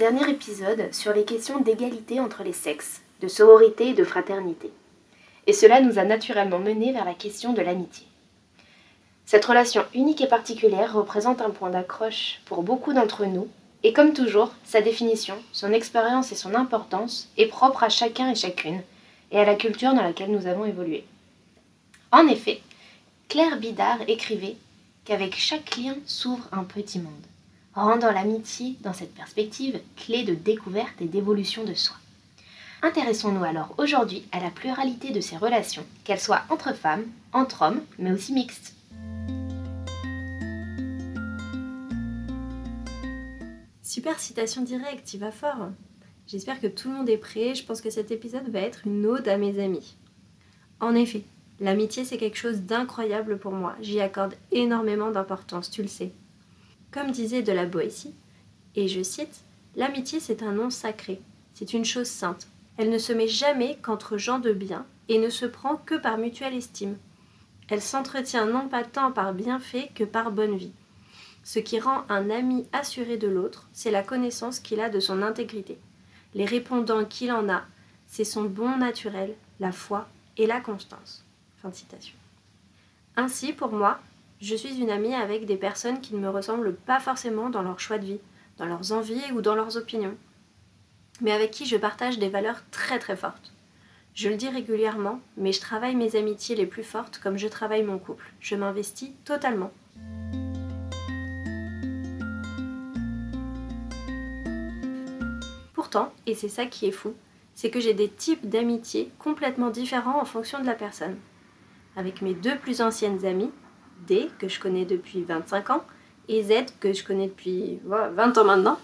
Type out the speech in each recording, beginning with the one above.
dernier épisode sur les questions d'égalité entre les sexes, de sororité et de fraternité. Et cela nous a naturellement mené vers la question de l'amitié. Cette relation unique et particulière représente un point d'accroche pour beaucoup d'entre nous, et comme toujours, sa définition, son expérience et son importance est propre à chacun et chacune, et à la culture dans laquelle nous avons évolué. En effet, Claire Bidard écrivait qu'avec chaque lien s'ouvre un petit monde rendant l'amitié, dans cette perspective, clé de découverte et d'évolution de soi. Intéressons-nous alors aujourd'hui à la pluralité de ces relations, qu'elles soient entre femmes, entre hommes, mais aussi mixtes. Super citation directe, il va fort. J'espère que tout le monde est prêt, je pense que cet épisode va être une ode à mes amis. En effet, l'amitié c'est quelque chose d'incroyable pour moi, j'y accorde énormément d'importance, tu le sais. Comme disait de la Boétie, et je cite, L'amitié c'est un nom sacré, c'est une chose sainte. Elle ne se met jamais qu'entre gens de bien et ne se prend que par mutuelle estime. Elle s'entretient non pas tant par bienfait que par bonne vie. Ce qui rend un ami assuré de l'autre, c'est la connaissance qu'il a de son intégrité. Les répondants qu'il en a, c'est son bon naturel, la foi et la constance. Fin de citation. Ainsi, pour moi, je suis une amie avec des personnes qui ne me ressemblent pas forcément dans leur choix de vie, dans leurs envies ou dans leurs opinions, mais avec qui je partage des valeurs très très fortes. Je le dis régulièrement, mais je travaille mes amitiés les plus fortes comme je travaille mon couple. Je m'investis totalement. Pourtant, et c'est ça qui est fou, c'est que j'ai des types d'amitié complètement différents en fonction de la personne. Avec mes deux plus anciennes amies, D, que je connais depuis 25 ans, et Z, que je connais depuis 20 ans maintenant,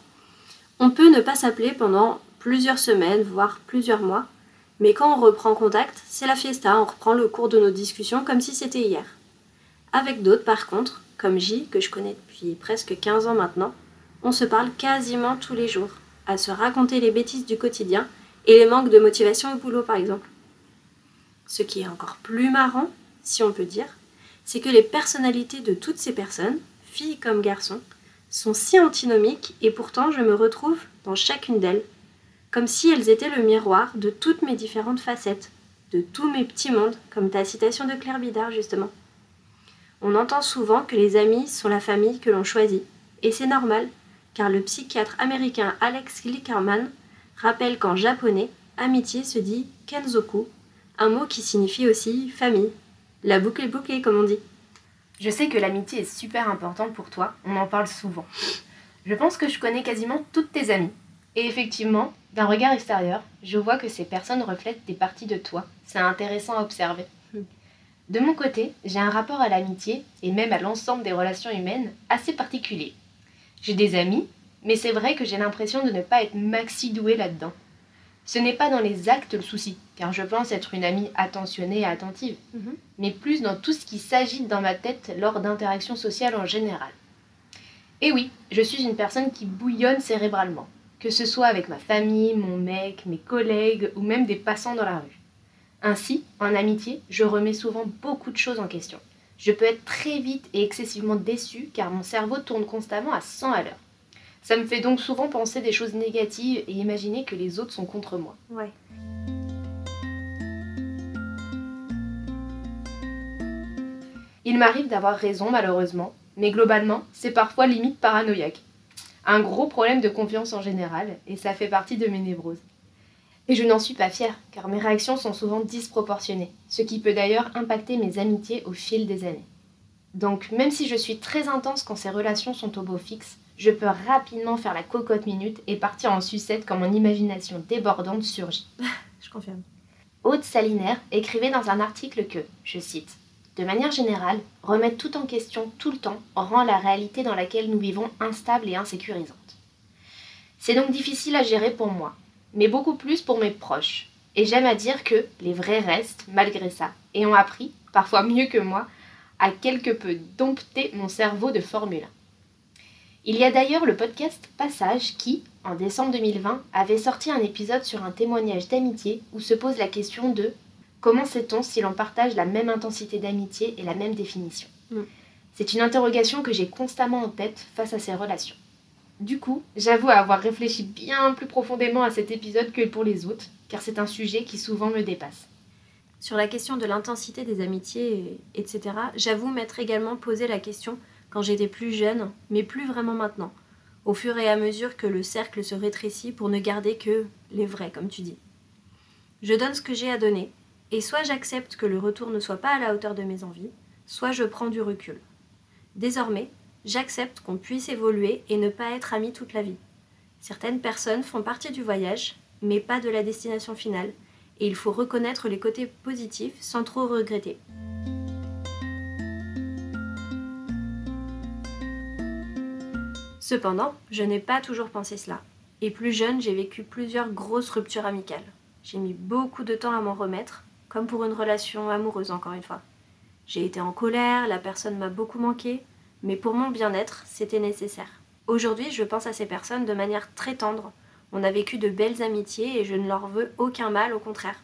on peut ne pas s'appeler pendant plusieurs semaines, voire plusieurs mois, mais quand on reprend contact, c'est la fiesta, on reprend le cours de nos discussions comme si c'était hier. Avec d'autres, par contre, comme J, que je connais depuis presque 15 ans maintenant, on se parle quasiment tous les jours, à se raconter les bêtises du quotidien et les manques de motivation au boulot par exemple. Ce qui est encore plus marrant, si on peut dire, c'est que les personnalités de toutes ces personnes, filles comme garçons, sont si antinomiques et pourtant je me retrouve dans chacune d'elles, comme si elles étaient le miroir de toutes mes différentes facettes, de tous mes petits mondes, comme ta citation de Claire Bidard justement. On entend souvent que les amis sont la famille que l'on choisit, et c'est normal, car le psychiatre américain Alex Glickerman rappelle qu'en japonais, amitié se dit kenzoku, un mot qui signifie aussi famille. La boucle est bouclée, comme on dit. Je sais que l'amitié est super importante pour toi, on en parle souvent. Je pense que je connais quasiment toutes tes amies. Et effectivement, d'un regard extérieur, je vois que ces personnes reflètent des parties de toi. C'est intéressant à observer. De mon côté, j'ai un rapport à l'amitié, et même à l'ensemble des relations humaines, assez particulier. J'ai des amis, mais c'est vrai que j'ai l'impression de ne pas être maxi douée là-dedans. Ce n'est pas dans les actes le souci, car je pense être une amie attentionnée et attentive, Mhm. mais plus dans tout ce qui s'agite dans ma tête lors d'interactions sociales en général. Et oui, je suis une personne qui bouillonne cérébralement, que ce soit avec ma famille, mon mec, mes collègues ou même des passants dans la rue. Ainsi, en amitié, je remets souvent beaucoup de choses en question. Je peux être très vite et excessivement déçue car mon cerveau tourne constamment à 100 à l'heure. Ça me fait donc souvent penser des choses négatives et imaginer que les autres sont contre moi. Ouais. Il m'arrive d'avoir raison malheureusement, mais globalement, c'est parfois limite paranoïaque. Un gros problème de confiance en général, et ça fait partie de mes névroses. Et je n'en suis pas fière, car mes réactions sont souvent disproportionnées, ce qui peut d'ailleurs impacter mes amitiés au fil des années. Donc, même si je suis très intense quand ces relations sont au beau fixe, je peux rapidement faire la cocotte minute et partir en sucette quand mon imagination débordante surgit. Je confirme. Aude Salinaire écrivait dans un article que, je cite, De manière générale, remettre tout en question tout le temps rend la réalité dans laquelle nous vivons instable et insécurisante. C'est donc difficile à gérer pour moi, mais beaucoup plus pour mes proches. Et j'aime à dire que les vrais restent, malgré ça, et ont appris, parfois mieux que moi, à quelque peu dompter mon cerveau de Formule 1. Il y a d'ailleurs le podcast Passage qui, en décembre 2020, avait sorti un épisode sur un témoignage d'amitié où se pose la question de comment sait-on si l'on partage la même intensité d'amitié et la même définition? Mm. C'est une interrogation que j'ai constamment en tête face à ces relations. Du coup, j'avoue avoir réfléchi bien plus profondément à cet épisode que pour les autres, car c'est un sujet qui souvent me dépasse. Sur la question de l'intensité des amitiés, et- etc., j'avoue m'être également posé la question quand j'étais plus jeune, mais plus vraiment maintenant, au fur et à mesure que le cercle se rétrécit pour ne garder que les vrais, comme tu dis. Je donne ce que j'ai à donner, et soit j'accepte que le retour ne soit pas à la hauteur de mes envies, soit je prends du recul. Désormais, j'accepte qu'on puisse évoluer et ne pas être amis toute la vie. Certaines personnes font partie du voyage, mais pas de la destination finale, et il faut reconnaître les côtés positifs sans trop regretter. Cependant, je n'ai pas toujours pensé cela. Et plus jeune, j'ai vécu plusieurs grosses ruptures amicales. J'ai mis beaucoup de temps à m'en remettre, comme pour une relation amoureuse encore une fois. J'ai été en colère, la personne m'a beaucoup manqué, mais pour mon bien-être, c'était nécessaire. Aujourd'hui, je pense à ces personnes de manière très tendre. On a vécu de belles amitiés et je ne leur veux aucun mal, au contraire.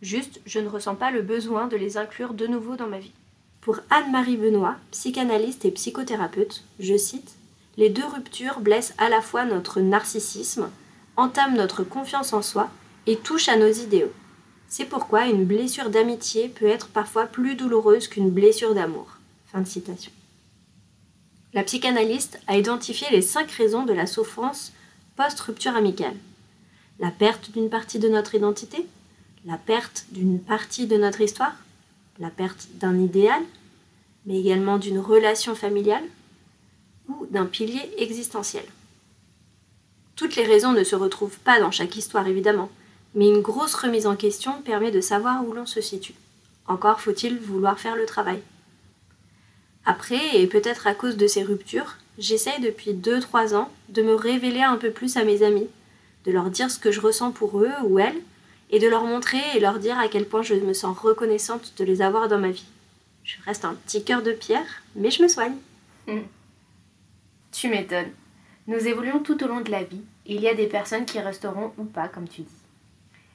Juste, je ne ressens pas le besoin de les inclure de nouveau dans ma vie. Pour Anne-Marie Benoît, psychanalyste et psychothérapeute, je cite Les deux ruptures blessent à la fois notre narcissisme, entament notre confiance en soi et touchent à nos idéaux. C'est pourquoi une blessure d'amitié peut être parfois plus douloureuse qu'une blessure d'amour. Fin de citation. La psychanalyste a identifié les cinq raisons de la souffrance post-rupture amicale. La perte d'une partie de notre identité, la perte d'une partie de notre histoire, la perte d'un idéal, mais également d'une relation familiale d'un pilier existentiel. Toutes les raisons ne se retrouvent pas dans chaque histoire évidemment, mais une grosse remise en question permet de savoir où l'on se situe. Encore faut-il vouloir faire le travail. Après, et peut-être à cause de ces ruptures, j'essaye depuis 2-3 ans de me révéler un peu plus à mes amis, de leur dire ce que je ressens pour eux ou elles, et de leur montrer et leur dire à quel point je me sens reconnaissante de les avoir dans ma vie. Je reste un petit cœur de pierre, mais je me soigne. Tu m'étonnes. Nous évoluons tout au long de la vie, et il y a des personnes qui resteront ou pas, comme tu dis.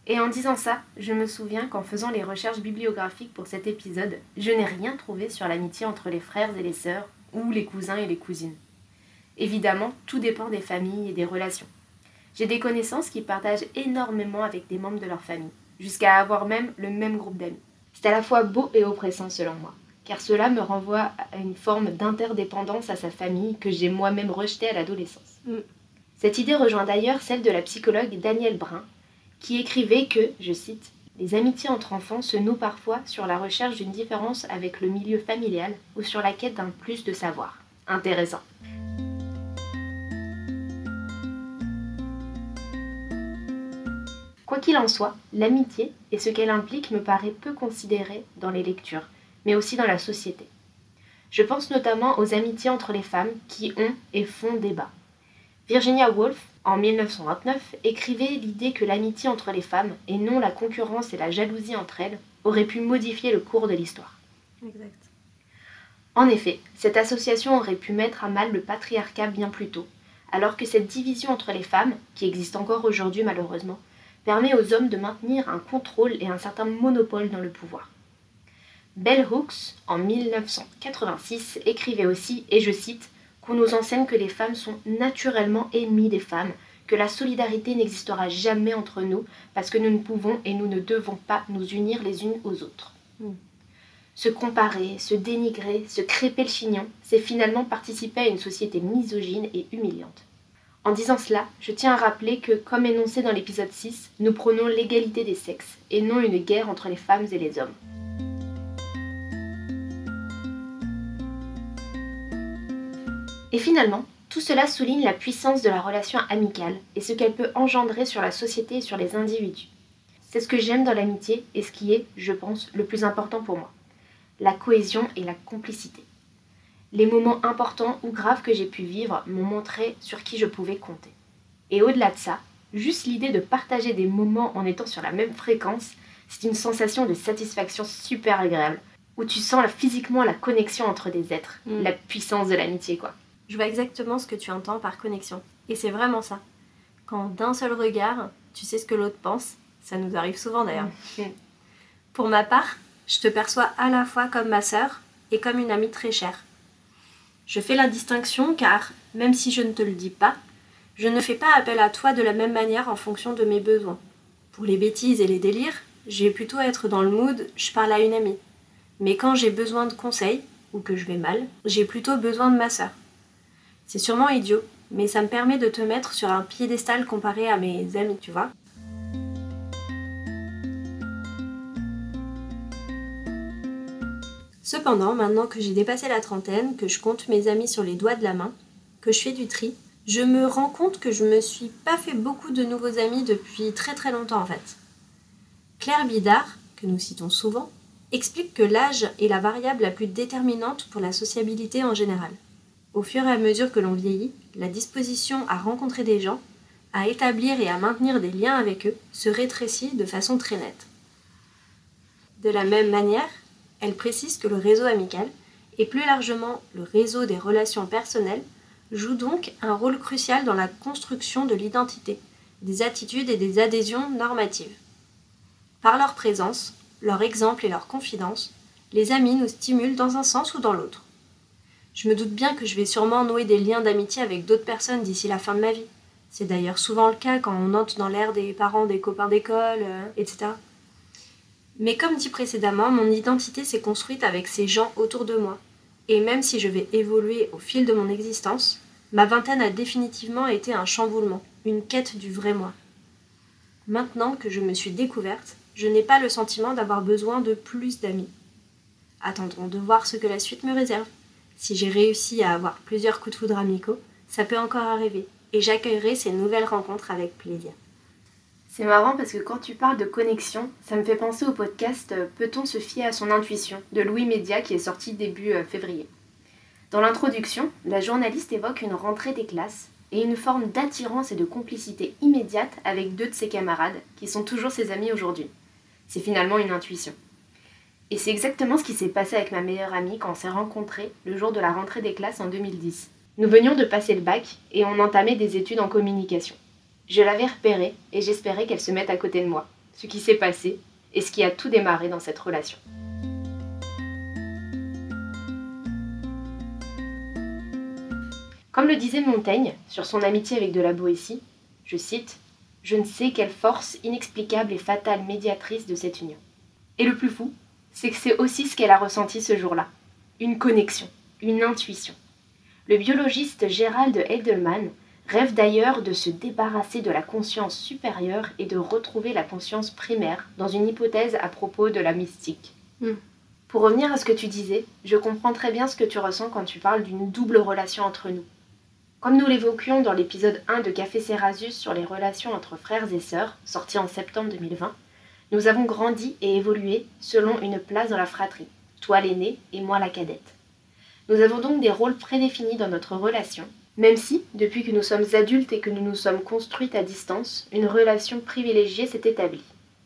Et en disant ça, je me souviens qu'en faisant les recherches bibliographiques pour cet épisode, je n'ai rien trouvé sur l'amitié entre les frères et les sœurs, ou les cousins et les cousines. Évidemment, tout dépend des familles et des relations. J'ai des connaissances qui partagent énormément avec des membres de leur famille, jusqu'à avoir même le même groupe d'amis. C'est à la fois beau et oppressant selon moi, car cela me renvoie à une forme d'interdépendance à sa famille que j'ai moi-même rejetée à l'adolescence. Mm. Cette idée rejoint d'ailleurs celle de la psychologue Danielle Brun, qui écrivait que, je cite, Les amitiés entre enfants se nouent parfois sur la recherche d'une différence avec le milieu familial ou sur la quête d'un plus de savoir. Intéressant. Quoi qu'il en soit, l'amitié et ce qu'elle implique me paraît peu considéré dans les lectures, mais aussi dans la société. Je pense notamment aux amitiés entre les femmes qui ont et font débat. Virginia Woolf, en 1929, écrivait l'idée que l'amitié entre les femmes, et non la concurrence et la jalousie entre elles, aurait pu modifier le cours de l'histoire. Exact. En effet, cette association aurait pu mettre à mal le patriarcat bien plus tôt, alors que cette division entre les femmes, qui existe encore aujourd'hui malheureusement, permet aux hommes de maintenir un contrôle et un certain monopole dans le pouvoir. Bell Hooks, en 1986, écrivait aussi, et je cite, qu'on nous enseigne que les femmes sont naturellement ennemies des femmes, que la solidarité n'existera jamais entre nous parce que nous ne pouvons et nous ne devons pas nous unir les unes aux autres. Mm. Se comparer, se dénigrer, se crêper le chignon, c'est finalement participer à une société misogyne et humiliante. En disant cela, je tiens à rappeler que, comme énoncé dans l'épisode 6, nous prônons l'égalité des sexes et non une guerre entre les femmes et les hommes. Et finalement, tout cela souligne la puissance de la relation amicale et ce qu'elle peut engendrer sur la société et sur les individus. C'est ce que j'aime dans l'amitié et ce qui est, je pense, le plus important pour moi. La cohésion et la complicité. Les moments importants ou graves que j'ai pu vivre m'ont montré sur qui je pouvais compter. Et au-delà de ça, juste l'idée de partager des moments en étant sur la même fréquence, c'est une sensation de satisfaction super agréable, où tu sens physiquement la connexion entre des êtres, Mm. la puissance de l'amitié quoi. Je vois exactement ce que tu entends par connexion. Et c'est vraiment ça. Quand d'un seul regard, tu sais ce que l'autre pense, ça nous arrive souvent d'ailleurs. Mm. Pour ma part, je te perçois à la fois comme ma sœur et comme une amie très chère. Je fais la distinction car, même si je ne te le dis pas, je ne fais pas appel à toi de la même manière en fonction de mes besoins. Pour les bêtises et les délires, je vais plutôt être dans le mood je parle à une amie. Mais quand j'ai besoin de conseils, ou que je vais mal, j'ai plutôt besoin de ma sœur. C'est sûrement idiot, mais ça me permet de te mettre sur un piédestal comparé à mes amis, tu vois. Cependant, maintenant que j'ai dépassé la trentaine, que je compte mes amis sur les doigts de la main, que je fais du tri, je me rends compte que je me suis pas fait beaucoup de nouveaux amis depuis très très longtemps en fait. Claire Bidard, que nous citons souvent, explique que l'âge est la variable la plus déterminante pour la sociabilité en général. Au fur et à mesure que l'on vieillit, la disposition à rencontrer des gens, à établir et à maintenir des liens avec eux se rétrécit de façon très nette. De la même manière, elle précise que le réseau amical, et plus largement le réseau des relations personnelles, joue donc un rôle crucial dans la construction de l'identité, des attitudes et des adhésions normatives. Par leur présence, leur exemple et leur confidence, les amis nous stimulent dans un sens ou dans l'autre. Je me doute bien que je vais sûrement nouer des liens d'amitié avec d'autres personnes d'ici la fin de ma vie. C'est d'ailleurs souvent le cas quand on entre dans l'ère des parents, des copains d'école, euh, etc. Mais comme dit précédemment, mon identité s'est construite avec ces gens autour de moi. Et même si je vais évoluer au fil de mon existence, ma vingtaine a définitivement été un chamboulement, une quête du vrai moi. Maintenant que je me suis découverte, je n'ai pas le sentiment d'avoir besoin de plus d'amis. Attendons de voir ce que la suite me réserve. Si j'ai réussi à avoir plusieurs coups de foudre amicaux, ça peut encore arriver, et j'accueillerai ces nouvelles rencontres avec plaisir. C'est marrant parce que quand tu parles de connexion, ça me fait penser au podcast euh, Peut-on se fier à son intuition de Louis Média qui est sorti début euh, février. Dans l'introduction, la journaliste évoque une rentrée des classes et une forme d'attirance et de complicité immédiate avec deux de ses camarades qui sont toujours ses amis aujourd'hui. C'est finalement une intuition. Et c'est exactement ce qui s'est passé avec ma meilleure amie quand on s'est rencontrés le jour de la rentrée des classes en 2010. Nous venions de passer le bac et on entamait des études en communication. Je l'avais repérée et j'espérais qu'elle se mette à côté de moi, ce qui s'est passé et ce qui a tout démarré dans cette relation. Comme le disait Montaigne sur son amitié avec de la Boétie, je cite Je ne sais quelle force inexplicable et fatale médiatrice de cette union. Et le plus fou, c'est que c'est aussi ce qu'elle a ressenti ce jour-là une connexion, une intuition. Le biologiste Gérald Heidelmann rêve d'ailleurs de se débarrasser de la conscience supérieure et de retrouver la conscience primaire dans une hypothèse à propos de la mystique. Hmm. Pour revenir à ce que tu disais, je comprends très bien ce que tu ressens quand tu parles d'une double relation entre nous. Comme nous l'évoquions dans l'épisode 1 de Café Cerasus sur les relations entre frères et sœurs, sorti en septembre 2020, nous avons grandi et évolué selon une place dans la fratrie, toi l'aîné et moi la cadette. Nous avons donc des rôles prédéfinis dans notre relation, Même si, depuis que nous sommes adultes et que nous nous sommes construites à distance, une relation privilégiée s'est établie.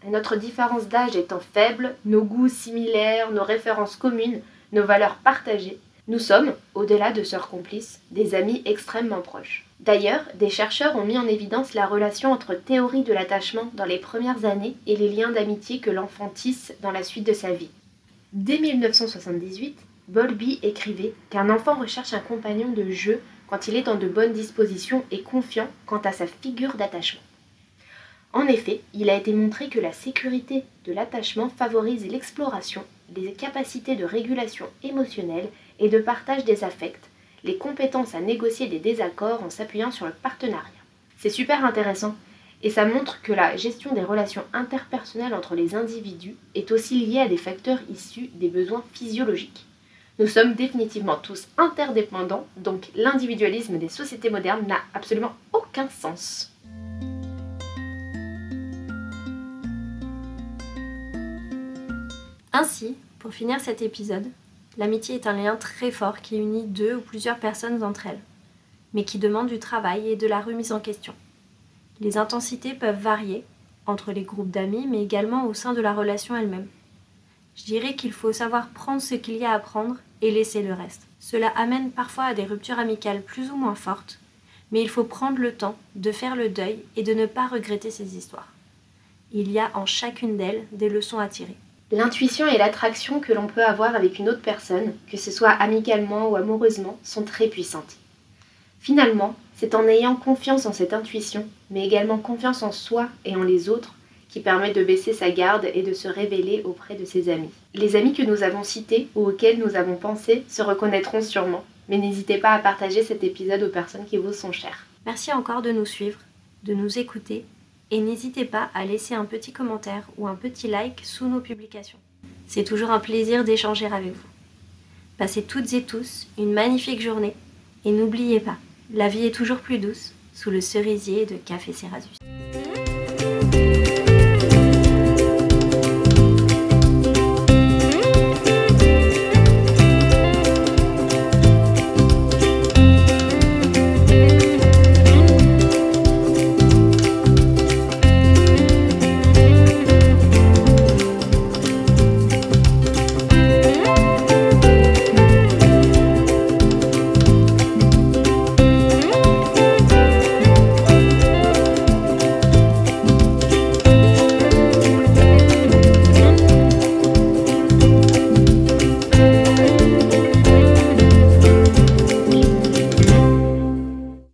Notre différence d'âge étant faible, nos goûts similaires, nos références communes, nos valeurs partagées, nous sommes, au-delà de sœurs complices, des amis extrêmement proches. D'ailleurs, des chercheurs ont mis en évidence la relation entre théorie de l'attachement dans les premières années et les liens d'amitié que l'enfant tisse dans la suite de sa vie. Dès 1978, Bowlby écrivait qu'un enfant recherche un compagnon de jeu quand il est dans de bonnes dispositions et confiant quant à sa figure d'attachement. En effet, il a été montré que la sécurité de l'attachement favorise l'exploration, les capacités de régulation émotionnelle et de partage des affects, les compétences à négocier des désaccords en s'appuyant sur le partenariat. C'est super intéressant et ça montre que la gestion des relations interpersonnelles entre les individus est aussi liée à des facteurs issus des besoins physiologiques. Nous sommes définitivement tous interdépendants, donc l'individualisme des sociétés modernes n'a absolument aucun sens. Ainsi, pour finir cet épisode, l'amitié est un lien très fort qui unit deux ou plusieurs personnes entre elles, mais qui demande du travail et de la remise en question. Les intensités peuvent varier entre les groupes d'amis, mais également au sein de la relation elle-même. Je dirais qu'il faut savoir prendre ce qu'il y a à prendre et laisser le reste. Cela amène parfois à des ruptures amicales plus ou moins fortes, mais il faut prendre le temps de faire le deuil et de ne pas regretter ces histoires. Il y a en chacune d'elles des leçons à tirer. L'intuition et l'attraction que l'on peut avoir avec une autre personne, que ce soit amicalement ou amoureusement, sont très puissantes. Finalement, c'est en ayant confiance en cette intuition, mais également confiance en soi et en les autres, qui permet de baisser sa garde et de se révéler auprès de ses amis. Les amis que nous avons cités ou auxquels nous avons pensé se reconnaîtront sûrement, mais n'hésitez pas à partager cet épisode aux personnes qui vous sont chères. Merci encore de nous suivre, de nous écouter et n'hésitez pas à laisser un petit commentaire ou un petit like sous nos publications. C'est toujours un plaisir d'échanger avec vous. Passez toutes et tous une magnifique journée et n'oubliez pas, la vie est toujours plus douce sous le cerisier de Café Cerasus.